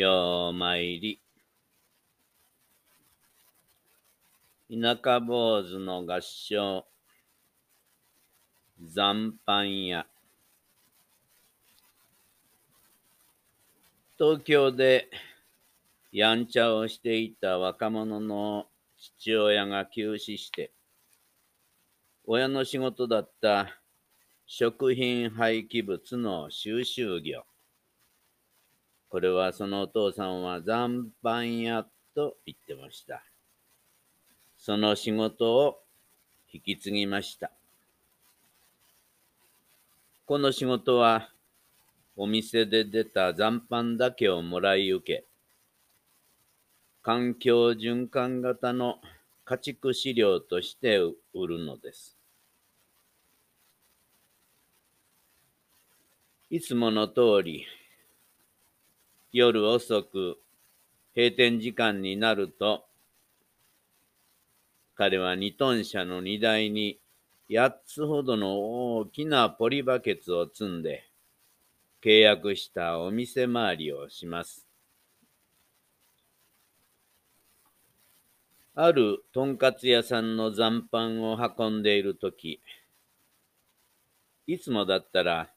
ようまいり。田舎坊主の合唱。残飯屋。東京でやんちゃをしていた若者の父親が急死して、親の仕事だった食品廃棄物の収集業。これはそのお父さんは残飯屋と言ってました。その仕事を引き継ぎました。この仕事はお店で出た残飯だけをもらい受け、環境循環型の家畜飼料として売るのです。いつもの通り、夜遅く閉店時間になると、彼は二トン車の荷台に八つほどの大きなポリバケツを積んで、契約したお店回りをします。あるとんかつ屋さんの残飯を運んでいるとき、いつもだったら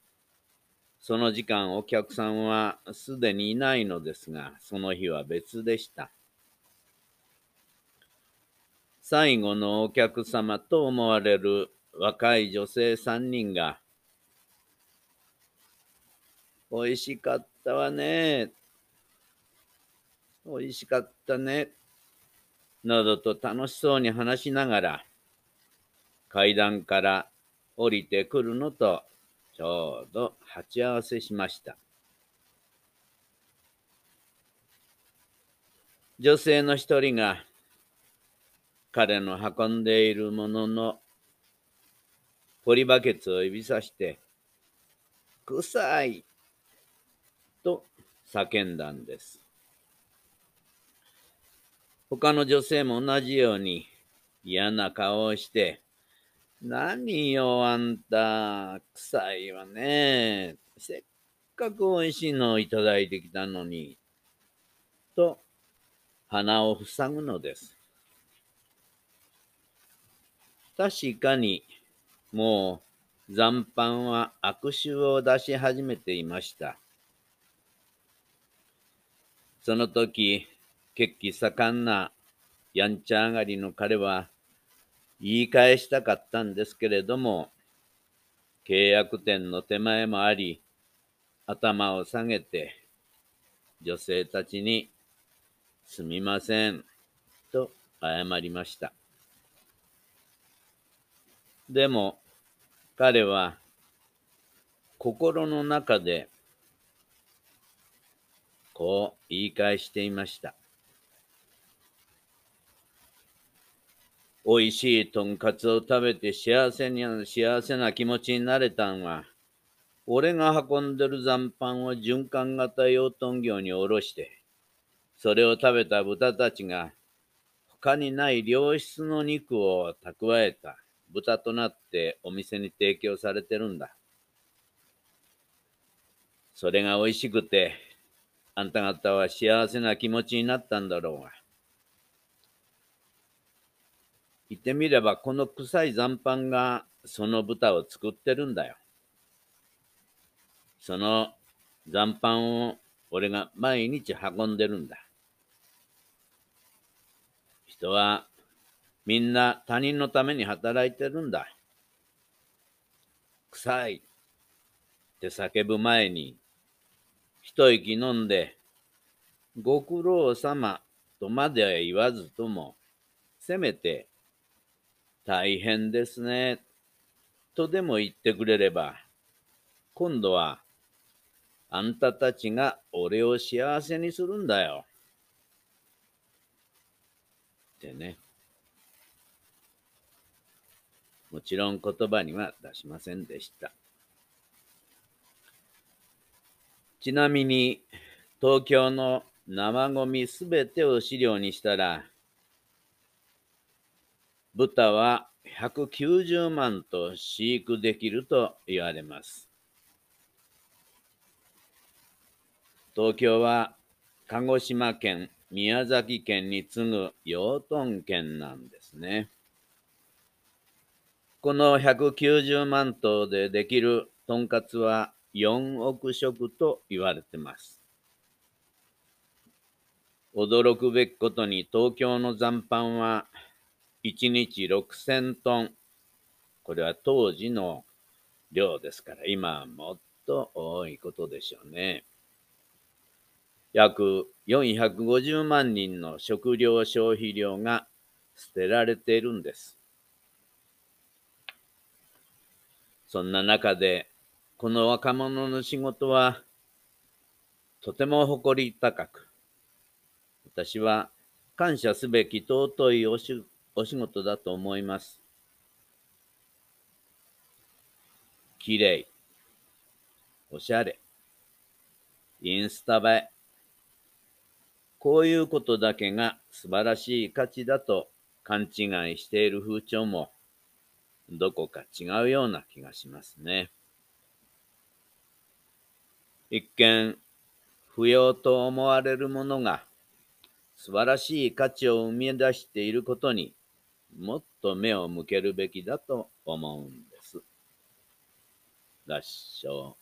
その時間お客さんはすでにいないのですが、その日は別でした。最後のお客様と思われる若い女性三人が、おいしかったわね。おいしかったね。などと楽しそうに話しながら、階段から降りてくるのとちょうど鉢合わせしました。女性の一人が彼の運んでいるもののポリバケツを指さして、臭いと叫んだんです。他の女性も同じように嫌な顔をして、何よ、あんた。臭いわね。せっかく美味しいのをいただいてきたのに。と、鼻を塞ぐのです。確かに、もう残飯は悪臭を出し始めていました。その時、血気盛んなやんちゃ上がりの彼は、言い返したかったんですけれども、契約店の手前もあり、頭を下げて、女性たちに、すみません、と謝りました。でも、彼は、心の中で、こう言い返していました。おいしいとんかつを食べて幸せに、幸せな気持ちになれたんは、俺が運んでる残飯を循環型養豚業におろして、それを食べた豚たちが、他にない良質の肉を蓄えた豚となってお店に提供されてるんだ。それが美味しくて、あんた方は幸せな気持ちになったんだろうが。言ってみれば、この臭い残飯がその豚を作ってるんだよ。その残飯を俺が毎日運んでるんだ。人はみんな他人のために働いてるんだ。臭いって叫ぶ前に、一息飲んで、ご苦労様とまでは言わずとも、せめて大変ですね。とでも言ってくれれば、今度は、あんたたちが俺を幸せにするんだよ。ってね。もちろん言葉には出しませんでした。ちなみに、東京の生ゴミすべてを資料にしたら、豚は190万と飼育できると言われます。東京は鹿児島県、宮崎県に次ぐ養豚県なんですね。この190万頭でできるとんかつは4億食と言われてます。驚くべきことに東京の残飯は1日6000トン。これは当時の量ですから、今はもっと多いことでしょうね。約450万人の食料消費量が捨てられているんです。そんな中で、この若者の仕事は、とても誇り高く、私は感謝すべき尊いおしお仕事だと思います。きれい、おしゃれ、インスタ映え、こういうことだけが素晴らしい価値だと勘違いしている風潮もどこか違うような気がしますね。一見、不要と思われるものが素晴らしい価値を生み出していることにもっと目を向けるべきだと思うんです。合唱。